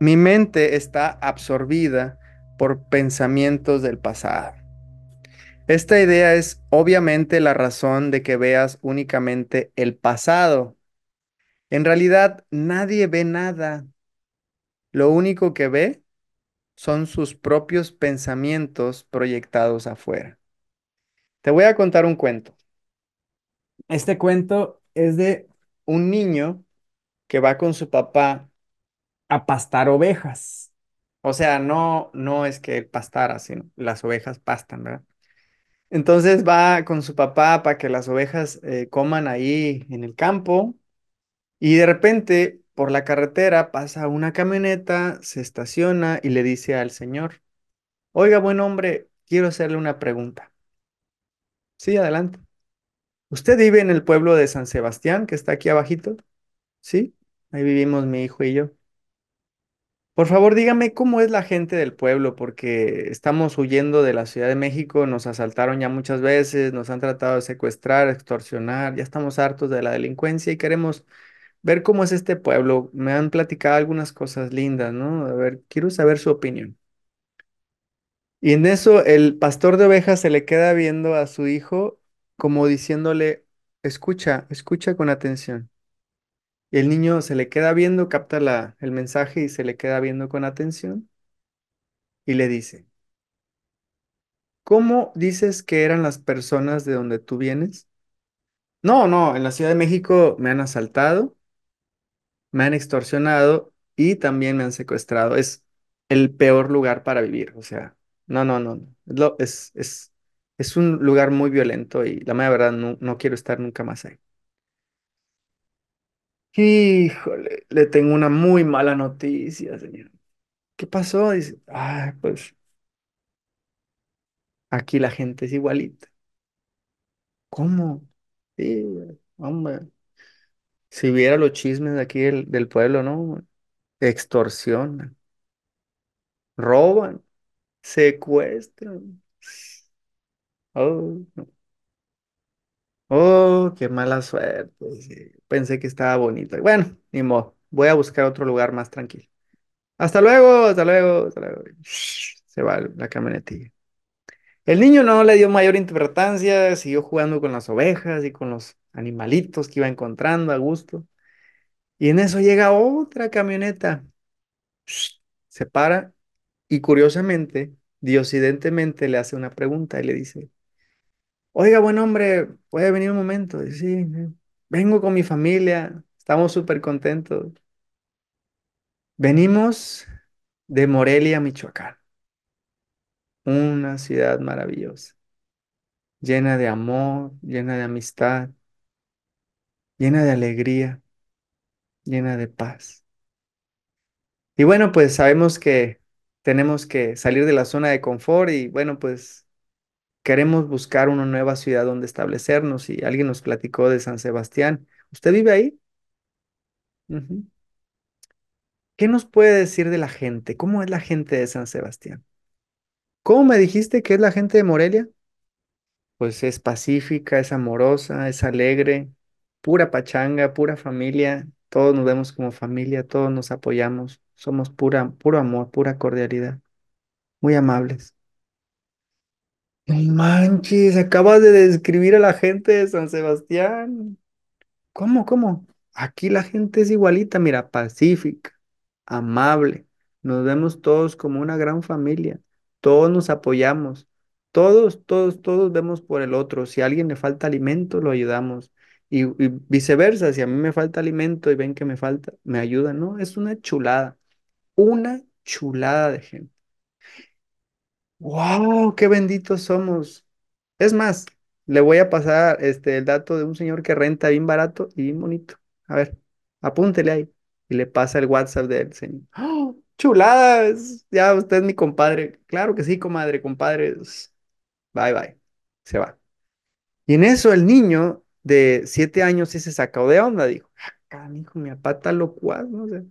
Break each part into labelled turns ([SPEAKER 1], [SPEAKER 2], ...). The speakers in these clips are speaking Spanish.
[SPEAKER 1] Mi mente está absorbida por pensamientos del pasado. Esta idea es obviamente la razón de que veas únicamente el pasado. En realidad, nadie ve nada. Lo único que ve son sus propios pensamientos proyectados afuera. Te voy a contar un cuento. Este cuento es de un niño que va con su papá a pastar ovejas. O sea, no, no es que él pastara, sino las ovejas pastan, ¿verdad? Entonces va con su papá para que las ovejas eh, coman ahí en el campo y de repente por la carretera pasa una camioneta, se estaciona y le dice al señor, oiga, buen hombre, quiero hacerle una pregunta. Sí, adelante. ¿Usted vive en el pueblo de San Sebastián, que está aquí abajito? Sí, ahí vivimos mi hijo y yo. Por favor, dígame cómo es la gente del pueblo, porque estamos huyendo de la Ciudad de México, nos asaltaron ya muchas veces, nos han tratado de secuestrar, extorsionar, ya estamos hartos de la delincuencia y queremos ver cómo es este pueblo. Me han platicado algunas cosas lindas, ¿no? A ver, quiero saber su opinión. Y en eso el pastor de ovejas se le queda viendo a su hijo como diciéndole, escucha, escucha con atención. Y el niño se le queda viendo, capta el mensaje y se le queda viendo con atención y le dice, ¿cómo dices que eran las personas de donde tú vienes? No, no, en la Ciudad de México me han asaltado, me han extorsionado y también me han secuestrado. Es el peor lugar para vivir, o sea, no, no, no, no. Es, es, es, un lugar muy violento y la mera verdad no quiero estar nunca más ahí. Híjole, le tengo una muy mala noticia, señor. ¿Qué pasó? Dice, ah, pues aquí la gente es igualita. ¿Cómo? Sí, hombre. Si viera los chismes de aquí del, del pueblo, ¿no? Extorsionan, roban, secuestran. Oh, no. Oh, qué mala suerte. Pensé que estaba bonito. Bueno, ni modo. Voy a buscar otro lugar más tranquilo. Hasta luego, hasta luego, hasta luego. Se va la camionetilla. El niño no le dio mayor importancia, siguió jugando con las ovejas y con los animalitos que iba encontrando a gusto. Y en eso llega otra camioneta. Se para y curiosamente, diosidentemente le hace una pregunta y le dice, oiga, buen hombre, ¿puede venir un momento? Sí, vengo con mi familia, estamos súper contentos. Venimos de Morelia, Michoacán, una ciudad maravillosa, llena de amor, llena de amistad, llena de alegría, llena de paz. Y bueno, pues sabemos que tenemos que salir de la zona de confort y bueno, pues queremos buscar una nueva ciudad donde establecernos y alguien nos platicó de San Sebastián. ¿Usted vive ahí? ¿Qué nos puede decir de la gente? ¿Cómo es la gente de San Sebastián? ¿Cómo me dijiste que es la gente de Morelia? Pues es pacífica, es amorosa, es alegre, pura pachanga, pura familia. Todos nos vemos como familia, todos nos apoyamos, somos pura, puro amor, pura cordialidad, muy amables. Manches, acabas de describir a la gente de San Sebastián. ¿Cómo, cómo? Aquí la gente es igualita, mira, pacífica, amable. Nos vemos todos como una gran familia. Todos nos apoyamos. Todos, todos, todos vemos por el otro. Si a alguien le falta alimento, lo ayudamos. Y, y viceversa, si a mí me falta alimento y ven que me falta, me ayudan. No, es una chulada. Una chulada de gente. ¡Wow! ¡Qué benditos somos! Es más, le voy a pasar este, el dato de un señor que renta bien barato y bien bonito. A ver, apúntele ahí. Y le pasa el WhatsApp del señor. ¡Oh, chuladas! Ya usted es mi compadre. Claro que sí, comadre, compadres. Bye, bye. Se va. Y en eso el niño de siete años sí se sacó de onda. Dijo, ah, hijo, mi papá está locuaz, ¿no? O sea,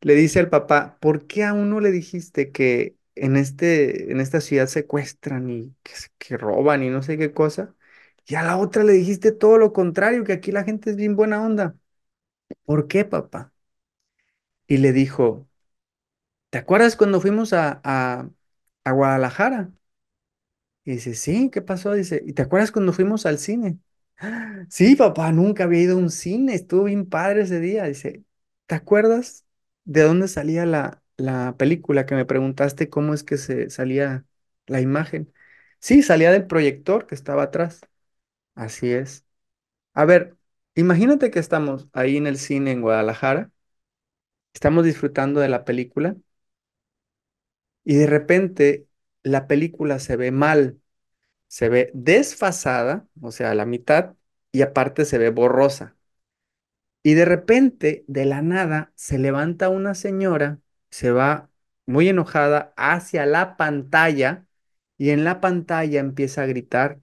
[SPEAKER 1] le dice al papá, ¿por qué a uno le dijiste que en este, en esta ciudad secuestran y que, roban y no sé qué cosa? Y a la otra le dijiste todo lo contrario, que aquí la gente es bien buena onda. ¿Por qué, papá? Y le dijo, ¿te acuerdas cuando fuimos a, a, a Guadalajara? Y dice, sí, ¿qué pasó? Dice, ¿y te acuerdas cuando fuimos al cine? Sí, papá, nunca había ido a un cine, estuvo bien padre ese día. Dice, ¿te acuerdas de dónde salía la, la película que me preguntaste cómo es que se salía la imagen? Sí, salía del proyector que estaba atrás. Así es. A ver, imagínate que estamos ahí en el cine en Guadalajara, estamos disfrutando de la película y de repente la película se ve mal, se ve desfasada, o sea, a la mitad, y aparte se ve borrosa. Y de repente, de la nada, se levanta una señora, se va muy enojada hacia la pantalla y en la pantalla empieza a gritar,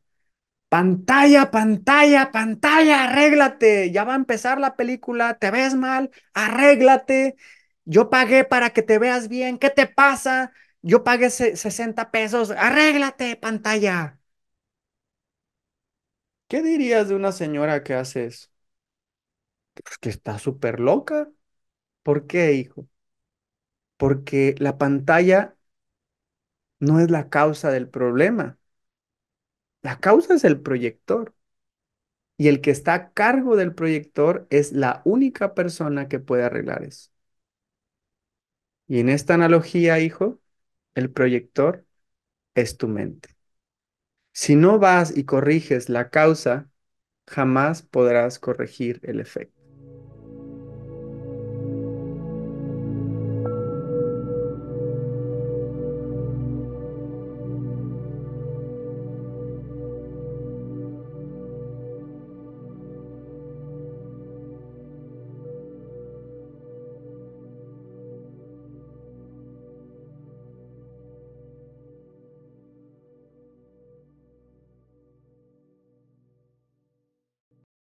[SPEAKER 1] pantalla, pantalla, pantalla, arréglate, ya va a empezar la película, te ves mal, arréglate, yo pagué para que te veas bien, ¿qué te pasa? Yo pagué 60 pesos, arréglate, pantalla. ¿Qué dirías de una señora que hace eso? Pues que está súper loca. ¿Por qué, hijo? Porque la pantalla no es la causa del problema. La causa es el proyector. Y el que está a cargo del proyector es la única persona que puede arreglar eso. Y en esta analogía, hijo, el proyector es tu mente. Si no vas y corriges la causa, jamás podrás corregir el efecto.